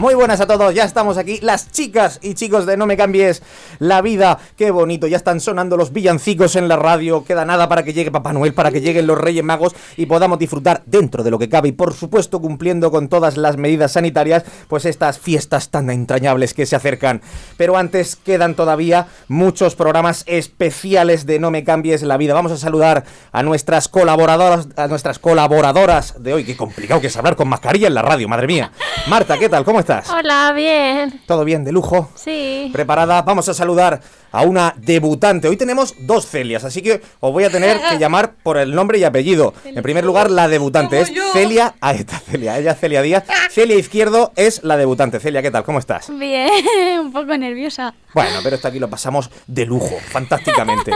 Muy buenas a todos, ya estamos aquí, las chicas y chicos de No me cambies la vida, qué bonito, ya están sonando los villancicos en la radio, queda nada para que llegue Papá Noel, para que lleguen los Reyes Magos y podamos disfrutar dentro de lo que cabe y por supuesto cumpliendo con todas las medidas sanitarias, pues estas fiestas tan entrañables que se acercan. Pero antes quedan todavía muchos programas especiales de No me cambies la vida. Vamos a saludar a nuestras colaboradoras, a nuestras colaboradoras de hoy, qué complicado que es hablar con mascarilla en la radio, madre mía. Marta, ¿qué tal? ¿Cómo estás? Hola, bien. ¿Todo bien? ¿De lujo? Sí. ¿Preparada? Vamos a saludar a una debutante. Hoy tenemos dos Celias, así que os voy a tener que llamar por el nombre y apellido. En primer lugar, la debutante es Celia. Ahí está Celia, ella es Celia Díaz. Celia Izquierdo es la debutante. Celia, ¿qué tal? ¿Cómo estás? Bien, un poco nerviosa. Bueno, pero esto aquí lo pasamos de lujo, fantásticamente.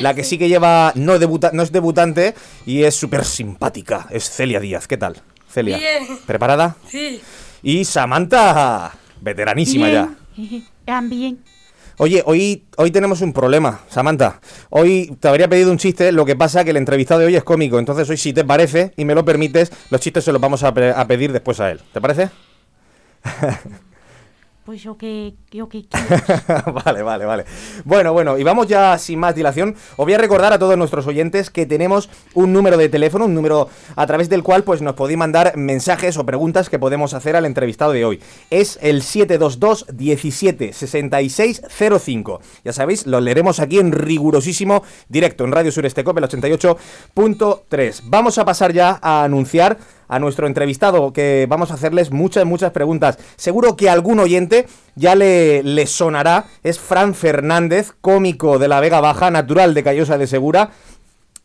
La que sí que lleva, no, debuta, no es debutante y es súper simpática, es Celia Díaz. ¿Qué tal? Celia. Bien. ¿Preparada? Sí. Y Samantha, veteranísima ya. También. Oye, hoy, hoy tenemos un problema, Samantha. Hoy te habría pedido un chiste, lo que pasa que el entrevistado de hoy es cómico. Entonces hoy, si te parece y me lo permites, los chistes se los vamos a, pe- a pedir después a él. ¿Te parece? Pues yo que, yo que vale, vale, vale. Bueno, bueno, y vamos ya sin más dilación. Os voy a recordar a todos nuestros oyentes que tenemos un número de teléfono, un número a través del cual pues nos podéis mandar mensajes o preguntas que podemos hacer al entrevistado de hoy. Es el 722 17 66 05. Ya sabéis, lo leeremos aquí en rigurosísimo directo en Radio Sureste Cope, el 88.3. Vamos a pasar ya a anunciar a nuestro entrevistado, que vamos a hacerles muchas, muchas preguntas. Seguro que algún oyente ya le, le sonará. Es Fran Fernández, cómico de la Vega Baja, natural de Callosa de Segura.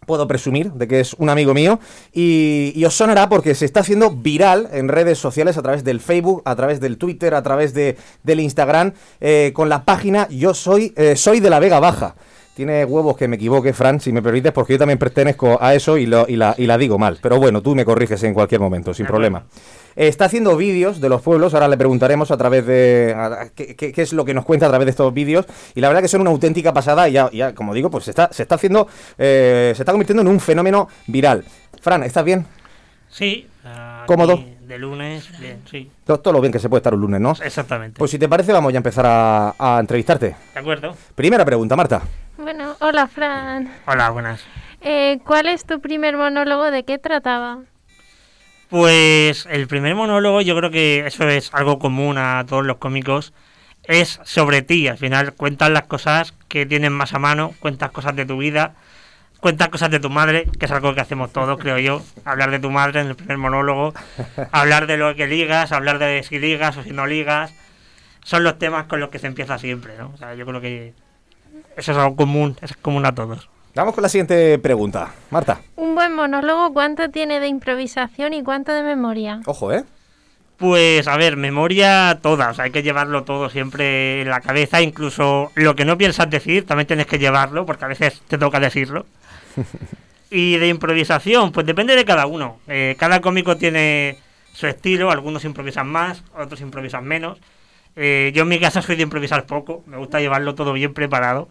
Puedo presumir de que es un amigo mío y, os sonará porque se está haciendo viral en redes sociales a través del Facebook, a través del Twitter, a través de, del Instagram, eh, con la página Yo soy, eh, soy de la Vega Baja. Tiene huevos que me equivoque, Fran, si me permites, porque yo también pertenezco a eso y, lo, y, la, y la digo mal. Pero bueno, tú me corriges en cualquier momento, sin problema. Eh, está haciendo vídeos de los pueblos, ahora le preguntaremos a través de... a- qué, es lo que nos cuenta a través de estos vídeos. Y la verdad que son una auténtica pasada y ya, ya, como digo, pues se está, se está haciendo... eh, se está convirtiendo en un fenómeno viral. Fran, ¿estás bien? Sí. ¿Cómodo? De lunes, bien, sí. Todo, todo lo bien que se puede estar un lunes, ¿no? Exactamente. Pues si te parece, vamos ya a empezar a, a entrevistarte. ¿De acuerdo? Primera pregunta, Marta. Bueno, hola, Fran. Hola, buenas. Eh, ¿Cuál es tu primer monólogo? ¿De qué trataba? Pues el primer monólogo, yo creo que eso es algo común a todos los cómicos, es sobre ti. Al final cuentas las cosas que tienes más a mano, cuentas cosas de tu vida, cuentas cosas de tu madre, que es algo que hacemos todos, creo yo. Hablar de tu madre en el primer monólogo, hablar de lo que ligas, hablar de si ligas o si no ligas. Son los temas con los que se empieza siempre, ¿no? O sea, yo creo que eso es algo común, es común a todos. Vamos con la siguiente pregunta. Marta, Un buen monólogo, ¿cuánto tiene de improvisación y cuánto de memoria? ojo, ¿eh? Pues a ver, memoria toda, o sea, hay que llevarlo todo siempre en la cabeza, incluso lo que no piensas decir, también tienes que llevarlo, porque a veces te toca decirlo. Y de improvisación, pues depende de cada uno. Eh, cada cómico tiene su estilo, algunos improvisan más, otros improvisan menos. Eh, yo en mi casa soy de improvisar poco, me gusta llevarlo todo bien preparado.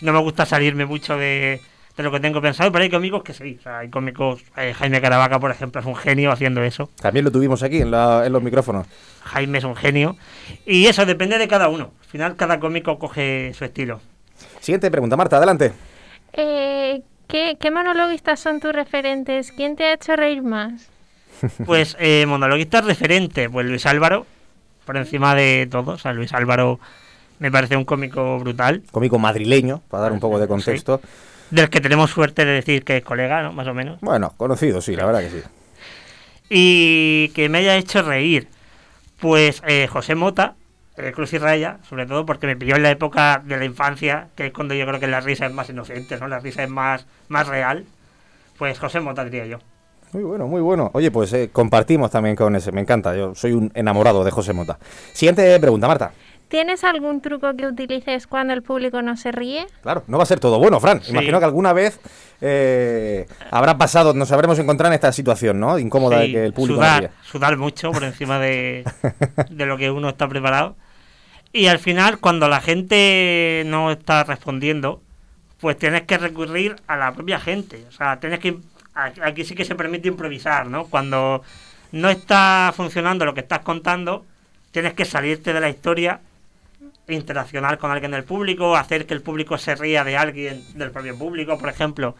No me gusta salirme mucho de, de lo que tengo pensado, pero hay cómicos que sí. O sea, hay cómicos, eh, Jaime Caravaca, por ejemplo, es un genio haciendo eso. También lo tuvimos aquí en, la- en los micrófonos. Jaime es un genio. Y eso depende de cada uno. Al final, cada cómico coge su estilo. Siguiente pregunta, Marta, adelante. Eh, ¿qué, ¿Qué monologuistas son tus referentes? ¿Quién te ha hecho reír más? Pues, eh, monologuista referente, pues Luis Álvaro, por encima de todos. O sea, Luis Álvaro me parece un cómico brutal, Cómico madrileño, para dar un poco de contexto. del que tenemos suerte de decir que es colega, ¿no? Más o menos. Bueno, conocido, sí, la verdad que sí. Y que me haya hecho reír, pues eh, José Mota, eh, Cruz y Raya, sobre todo porque me pilló en la época de la infancia, que es cuando yo creo que la risa es más inocente, ¿no? La risa es más, más real. Pues José Mota diría yo. Muy bueno, muy bueno. Oye, pues eh, compartimos también con ese, me encanta. Yo soy un enamorado de José Mota. Siguiente pregunta, Marta. ¿Tienes algún truco que utilices cuando el público no se ríe? Claro, no va a ser todo bueno, Fran. Sí. Imagino que alguna vez eh, habrá pasado, nos habremos encontrado en esta situación, ¿no? Incómoda de que el público no sudar, sudar mucho por encima de, de lo que uno está preparado. Y al final, cuando la gente no está respondiendo, pues tienes que recurrir a la propia gente. O sea, tienes que... Aquí sí que se permite improvisar, ¿no? Cuando no está funcionando lo que estás contando, tienes que salirte de la historia, interaccionar con alguien del público, hacer que el público se ría de alguien del propio público, por ejemplo.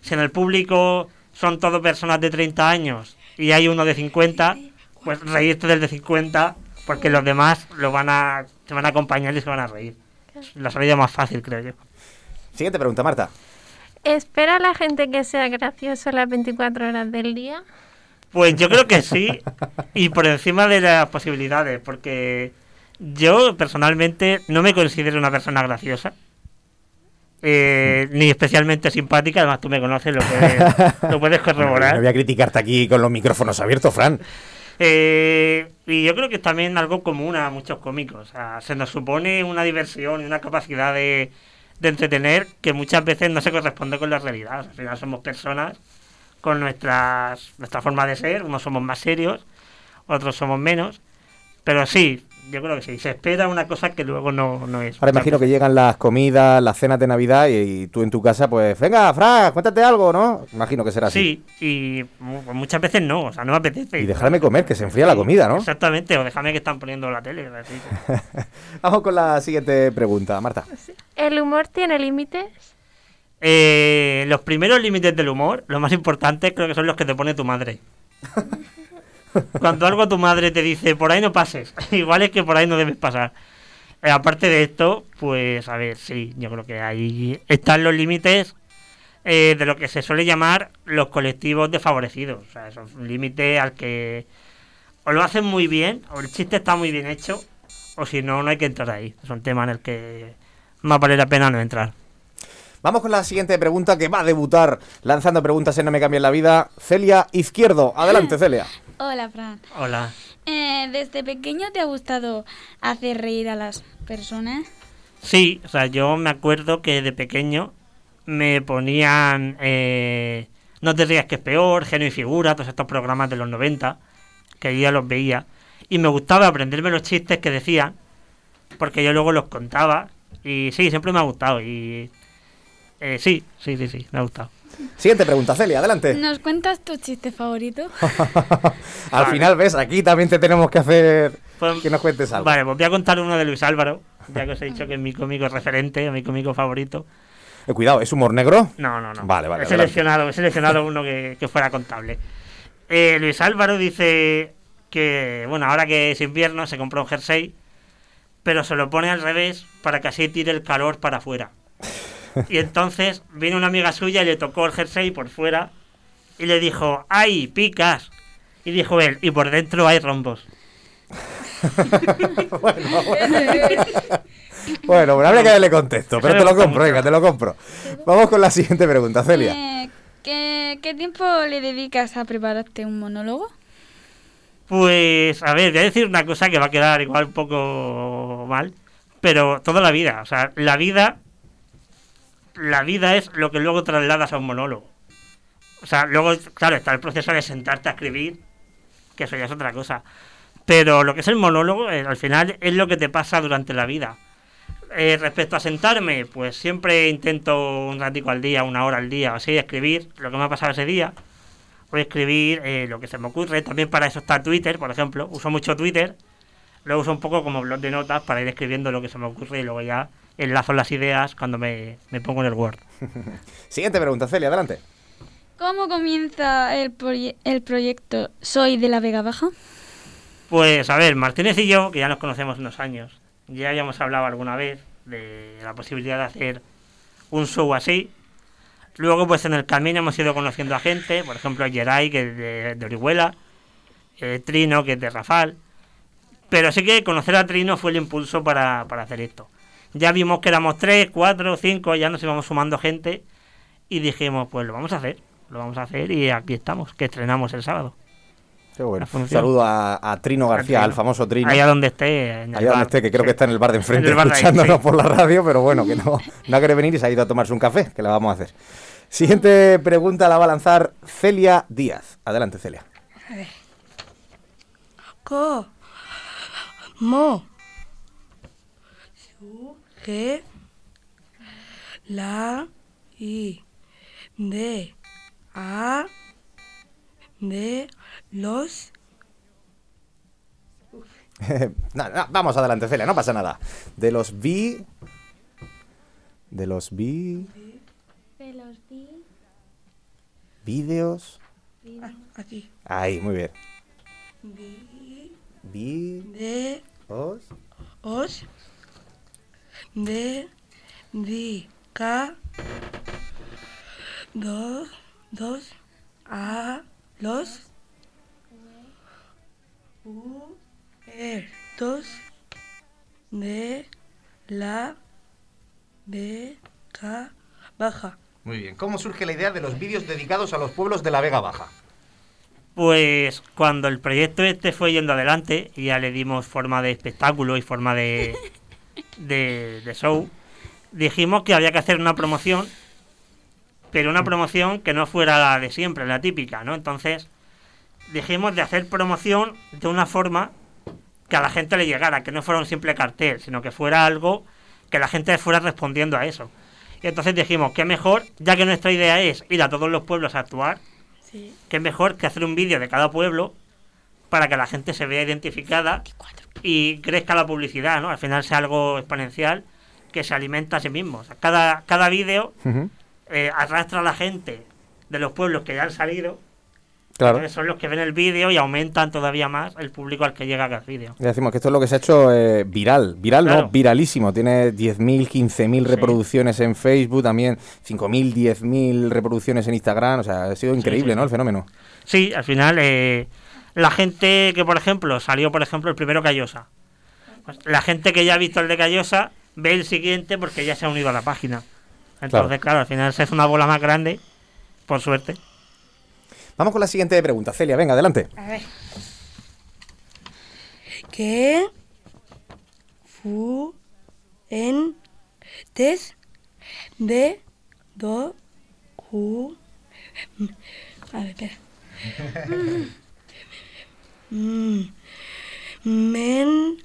Si en el público son todo personas de 30 años y hay uno de 50, pues reírte del de 50 porque los demás lo van a, te van a acompañar y se van a reír. Es la salida más fácil, creo yo. Siguiente pregunta, Marta. ¿Espera a la gente que sea gracioso las 24 horas del día? Pues yo creo que sí, y por encima de las posibilidades, porque yo personalmente no me considero una persona graciosa, eh, ni especialmente simpática, además tú me conoces, lo puedes, lo puedes No corroborar. voy a criticarte aquí con los micrófonos abiertos, Fran. Eh, y yo creo que es también algo común a muchos cómicos. O sea, se nos supone una diversión y una capacidad de, de entretener que muchas veces no se corresponde con la realidad. Al final somos personas con nuestras, nuestra forma de ser. Unos somos más serios, otros somos menos. Pero sí, yo creo que sí. Se espera una cosa que luego no, no es. Ahora imagino que llegan las comidas, las cenas de Navidad y, y tú en tu casa, pues, venga, Fran, cuéntate algo, ¿no? Imagino que será así. Sí, y mu- muchas veces no, o sea, no me apetece. Y dejarme comer, que se enfría la comida, ¿no? Exactamente, o déjame que están poniendo la tele. así. Vamos con la siguiente pregunta, Marta. ¿El humor tiene límites? Eh, los primeros límites del humor, lo más importante creo que son los que te pone tu madre. Cuando algo tu madre te dice, por ahí no pases, igual es que por ahí no debes pasar. Eh, aparte de esto, pues a ver, sí, yo creo que ahí están los límites eh, de lo que se suele llamar los colectivos desfavorecidos. O sea, es un límite al que o lo hacen muy bien, o el chiste está muy bien hecho, o si no, no hay que entrar ahí. Es un tema en el que más vale la pena no entrar. Vamos con la siguiente pregunta que va a debutar lanzando preguntas en No Me Cambien la Vida. Celia Izquierdo. Adelante, Celia. Hola, Fran. Hola. Eh, ¿Desde pequeño te ha gustado hacer reír a las personas? Sí, o sea, yo me acuerdo que de pequeño me ponían eh, No te rías que es peor, Genio y Figura, todos estos programas de los 90, que yo ya los veía, y me gustaba aprenderme los chistes que decían, porque yo luego los contaba, y sí, siempre me ha gustado, y eh, sí, sí, sí, sí, me ha gustado. Siguiente pregunta, Celia, adelante. ¿Nos cuentas tu chiste favorito? Al final, ves, aquí también te tenemos que hacer Pues- que nos cuentes algo. Vale, pues voy a contar uno de Luis Álvaro, ya que os he dicho que es mi cómico referente, mi cómico favorito. Eh, cuidado, ¿es humor negro? No, no, no. Vale, vale, He seleccionado, he seleccionado uno que, que fuera contable. Eh, Luis Álvaro dice que, bueno, ahora que es invierno se compró un jersey, pero se lo pone al revés para que así tire el calor para afuera. Y entonces vino una amiga suya y le tocó el jersey por fuera y le dijo, ¡ay, picas! Y dijo él, y por dentro hay rombos. Bueno, bueno, habría que darle contexto, pero te lo compro, venga, te lo compro. Vamos con la siguiente pregunta, Celia. ¿qué, qué tiempo le dedicas a prepararte un monólogo? Pues, a ver, voy a decir una cosa que va a quedar igual un poco mal, pero toda la vida, o sea, la vida, la vida es lo que luego trasladas a un monólogo. O sea, luego, claro, está el proceso de sentarte a escribir, que eso ya es otra cosa. Pero lo que es el monólogo, eh, al final, es lo que te pasa durante la vida. Eh, respecto a sentarme, pues siempre intento un ratico al día, una hora al día, o así, escribir lo que me ha pasado ese día o escribir eh, lo que se me ocurre. También para eso está Twitter, por ejemplo. Uso mucho Twitter. Lo uso un poco como blog de notas para ir escribiendo lo que se me ocurre y luego ya enlazo las ideas cuando me, me pongo en el Word. Siguiente pregunta, Celia, adelante. ¿Cómo comienza el, proye- el proyecto Soy de la Vega Baja? Pues a ver, Martínez y yo, que ya nos conocemos unos años, ya habíamos hablado alguna vez de la posibilidad de hacer un show así. Luego, pues en el camino hemos ido conociendo a gente, por ejemplo, a Geray, que es de, de Orihuela, eh, Trino, que es de Rafal. Pero sí que conocer a Trino fue el impulso para, para hacer esto. Ya vimos que éramos tres, cuatro, cinco, ya nos íbamos sumando gente y dijimos, pues lo vamos a hacer. lo vamos a hacer y aquí estamos, que estrenamos el sábado. Qué bueno. Un saludo a, a Trino García, Trino. al famoso Trino. Allá donde esté. en el Allá donde esté, que creo Sí. que está en el bar de enfrente bar de ahí, escuchándonos sí. por la radio, pero bueno, que no, no ha querido venir y se ha ido a tomarse un café, que la vamos a hacer. Siguiente pregunta la va a lanzar Celia Díaz. Adelante, Celia. Co. Mo. Su. Ge. La. I. De. A. De. Los. No, no, vamos adelante, Celia, no pasa nada. De los vi. De los vi. De los vi. Vídeos. Aquí. Ahí, muy bien. Vi. Vi. De. Os. Os. De. Di. Ca. Dos. Dos. A. Los. U. Er. Dos. De. La. De. Ca. Baja. Muy bien. ¿Cómo surge la idea de los vídeos dedicados a los pueblos de la Vega Baja? Pues cuando el proyecto este fue yendo adelante y ya le dimos forma de espectáculo y forma de, de, de show, dijimos que había que hacer una promoción, pero una promoción que no fuera la de siempre, la típica, ¿no? Entonces dijimos de hacer promoción de una forma que a la gente le llegara, que no fuera un simple cartel, sino que fuera algo que la gente fuera respondiendo a eso. Y entonces dijimos, qué mejor, ya que nuestra idea es ir a todos los pueblos a actuar, Sí. qué mejor que hacer un vídeo de cada pueblo para que la gente se vea identificada y crezca la publicidad, ¿no? Al final sea algo exponencial que se alimenta a sí mismo. O sea, cada, cada vídeo eh, arrastra a la gente de los pueblos que ya han salido, Claro. son los que ven el vídeo y aumentan todavía más el público al que llega cada vídeo. Ya decimos que esto es lo que se ha hecho eh, viral. Viral, no, viralísimo. Tiene 10.000, 15.000 Sí. reproducciones en Facebook, también 5.000, 10.000 reproducciones en Instagram. O sea, ha sido increíble, sí, ¿no? sí. El fenómeno. Sí, al final, eh, la gente que, por ejemplo, salió, por ejemplo, el primero Callosa. Pues la gente que ya ha visto el de Callosa ve el siguiente porque ya se ha unido a la página. Entonces, claro, al final se hace una bola más grande, por suerte. Vamos con la siguiente pregunta. Celia, venga, adelante. A ver. Que fu en tes de do cu a ver, espera. Mm. Men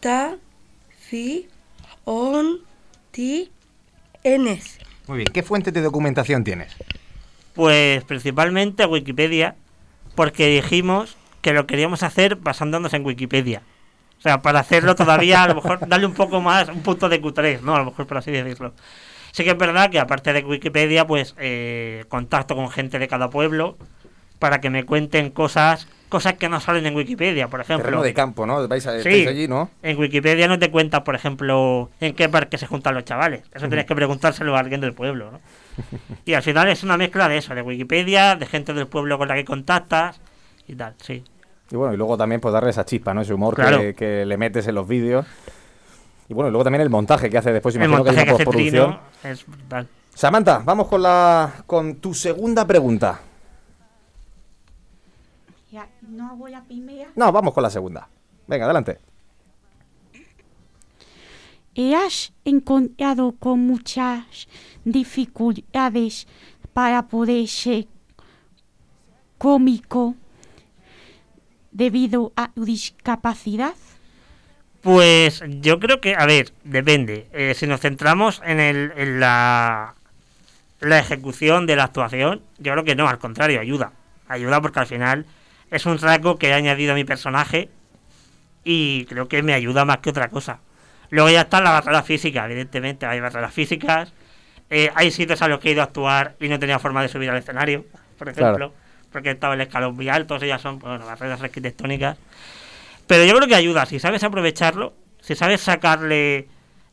ta fi on ti enes. Muy bien. ¿Qué fuente de documentación tienes? Pues principalmente Wikipedia, porque dijimos que lo queríamos hacer basándonos en Wikipedia. O sea, para hacerlo todavía, a lo mejor darle un poco más, un punto de Q3, ¿no? A lo mejor por así decirlo. Sí que es verdad que aparte de Wikipedia, pues eh, contacto con gente de cada pueblo para que me cuenten cosas cosas que no salen en Wikipedia, por ejemplo. Terreno de campo, ¿no? Vais a, Sí. allí, ¿no? En Wikipedia no te cuenta, por ejemplo, en qué parque se juntan los chavales. Eso tienes que preguntárselo a alguien del pueblo, ¿no? Y al final es una mezcla de eso, de Wikipedia, de gente del pueblo con la que contactas y tal, sí. Y bueno, y luego también pues darle esa chispa, ¿no? Ese humor que- Claro. que, le metes en los vídeos. Y bueno, y luego también el montaje que hace después. El Imagino que hay montaje una postproducción. Es brutal. Samantha, vamos con la con tu segunda pregunta. Ya, no voy a primera. No, vamos con la segunda. Venga, adelante. ¿Y has encontrado con muchas dificultades para poder ser cómico debido a tu discapacidad? Pues yo creo que, a ver, depende. Eh, si nos centramos en, el, en la, la ejecución de la actuación, yo creo que no, al contrario, ayuda. Ayuda porque al final es un rasgo que he añadido a mi personaje y creo que me ayuda más que otra cosa. Luego ya está la barrera física, evidentemente, hay barreras físicas. Eh, hay sitios a los que he ido a actuar y no tenía forma de subir al escenario, por Claro. ejemplo, porque estaba el escalón muy alto, ya son bueno, barreras arquitectónicas. Pero yo creo que ayuda, si sabes aprovecharlo, si sabes sacarle,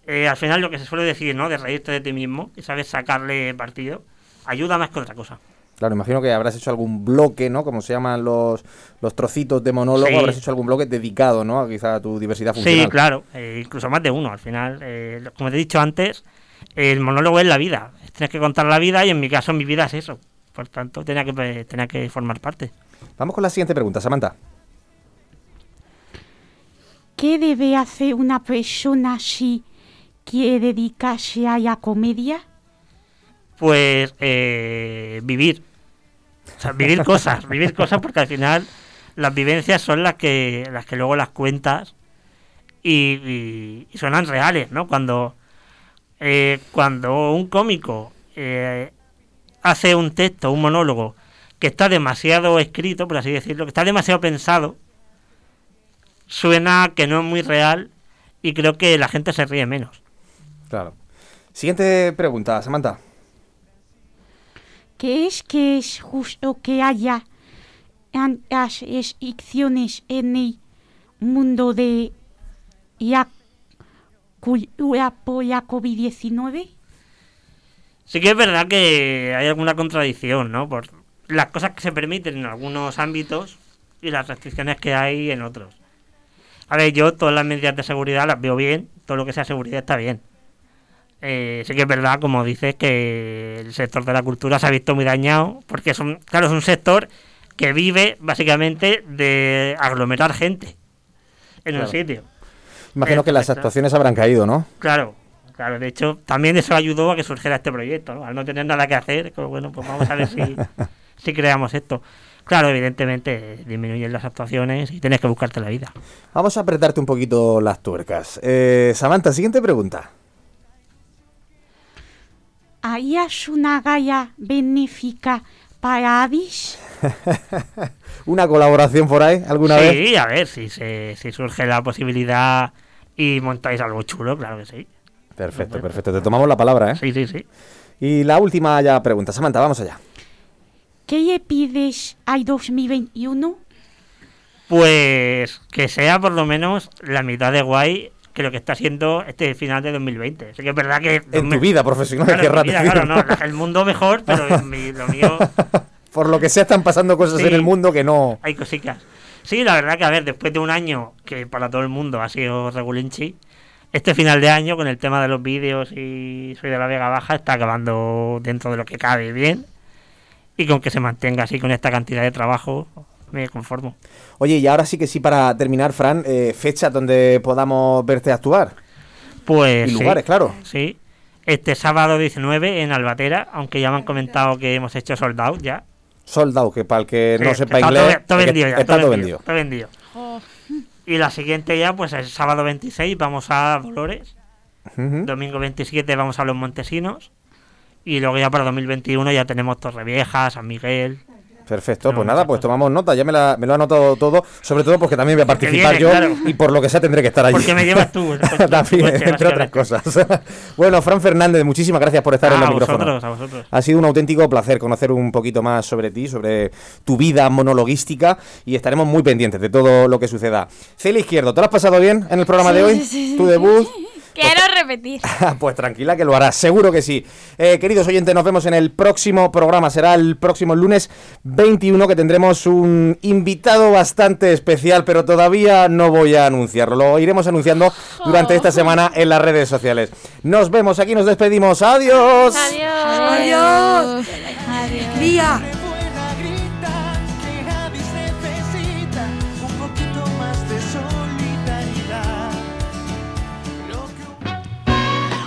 eh, al final lo que se suele decir, ¿no? De reírte de ti mismo, y sabes sacarle partido, ayuda más que otra cosa. Claro, imagino que habrás hecho algún bloque, ¿no? Como se llaman los, los trocitos de monólogo, Sí. habrás hecho algún bloque dedicado, ¿no? Quizá a tu diversidad funcional. Sí, claro, eh, incluso más de uno, al final. eh, como te he dicho antes, el monólogo es la vida. Tienes que contar la vida y en mi caso mi vida es eso. Por tanto, tenía que, tenía que formar parte. Vamos con la siguiente pregunta, Samantha. ¿Qué debe hacer una persona si quiere dedicarse a la comedia? Pues eh, vivir. O sea, vivir cosas, vivir cosas porque al final las vivencias son las que, las que luego las cuentas y, y- y suenan reales, ¿no? Cuando, eh, cuando un cómico eh, hace un texto, un monólogo, que está demasiado escrito, por así decirlo, que está demasiado pensado, suena que no es muy real y creo que la gente se ríe menos. Claro. Siguiente pregunta, Samantha. ¿Qué es que es justo que haya an- las restricciones en el mundo de la cultura por la COVID-19? Sí que es verdad que hay alguna contradicción, ¿no? Por las cosas que se permiten en algunos ámbitos y las restricciones que hay en otros. A ver, yo todas las medidas de seguridad las veo bien, todo lo que sea seguridad está bien. Eh, sí que es verdad, como dices, que el sector de la cultura se ha visto muy dañado, porque es un, claro, es un sector que vive básicamente de aglomerar gente en un sitio. Imagino que las actuaciones habrán caído, ¿no? Claro, claro. De hecho, también eso ayudó a que surgiera este proyecto, ¿no? Al no tener nada que hacer, pues bueno, pues vamos a ver si, si creamos esto. Claro, evidentemente disminuyen las actuaciones y tienes que buscarte la vida. Vamos a apretarte un poquito las tuercas. Eh, Samantha, siguiente pregunta. ¿Harías una gala benéfica para Addis? ¿Una colaboración por ahí alguna sí, vez? a ver, si, se, si surge la posibilidad y montáis algo chulo, claro que sí. Perfecto, perfecto. Te tomamos la palabra, ¿eh? Sí, sí, sí. Y la última ya pregunta. Samantha, vamos allá. ¿Qué le pides al 2021? Pues que sea por lo menos la mitad de guay que lo que está siendo este final de 2020. Sí que es verdad que... En tu vida profesional, Claro, vida, decir, claro, ¿no? el mundo mejor, pero mi- lo mío Por lo que sea, están pasando cosas Sí. en el mundo que no. hay cositas. Sí, la verdad que a ver, después de un año que para todo el mundo ha sido regulinchi, este final de año con el tema de los vídeos y Soy de la Vega Baja está acabando dentro de lo que cabe bien. Y con que se mantenga así con esta cantidad de trabajo, me conformo. Oye, y ahora sí que sí, para terminar, Fran, eh, fechas donde podamos verte actuar. Pues Y sí, lugares, claro. Sí. Este sábado 19 en Albatera, aunque ya me han comentado que hemos hecho sold out ya. Soldado, que para el que no Sí, sepa está inglés. Todo, todo vendido ya. está todo vendido. Todo vendido. Y la siguiente ya, pues el sábado 26 vamos a Dolores. Domingo 27 vamos a Los Montesinos. Y luego ya para 2021 ya tenemos Torrevieja, San Miguel. Perfecto, No, pues nada, pues tomamos nota, ya me, la- me lo he anotado todo, sobre todo porque también voy a participar yo claro. y por lo que sea tendré que estar allí. Porque me llevas tú. el coche, también, coche, entre otras cosas. bueno, Fran Fernández, muchísimas gracias por estar en Ah, el a micrófono. vosotros, a vosotros. Ha sido un auténtico placer conocer un poquito más sobre ti, sobre tu vida monologuística y estaremos muy pendientes de todo lo que suceda. Celia Izquierdo, ¿te lo has pasado bien en el programa de hoy? sí, sí, ¿Tu sí. debut? Quiero repetir. pues tranquila que lo harás, seguro que sí. Eh, queridos oyentes, nos vemos en el próximo programa. Será el próximo lunes 21 que tendremos un invitado bastante especial, pero todavía no voy a anunciarlo. Lo iremos anunciando durante esta semana en las redes sociales. Nos vemos, aquí nos despedimos. Adiós. Adiós. Adiós. Día.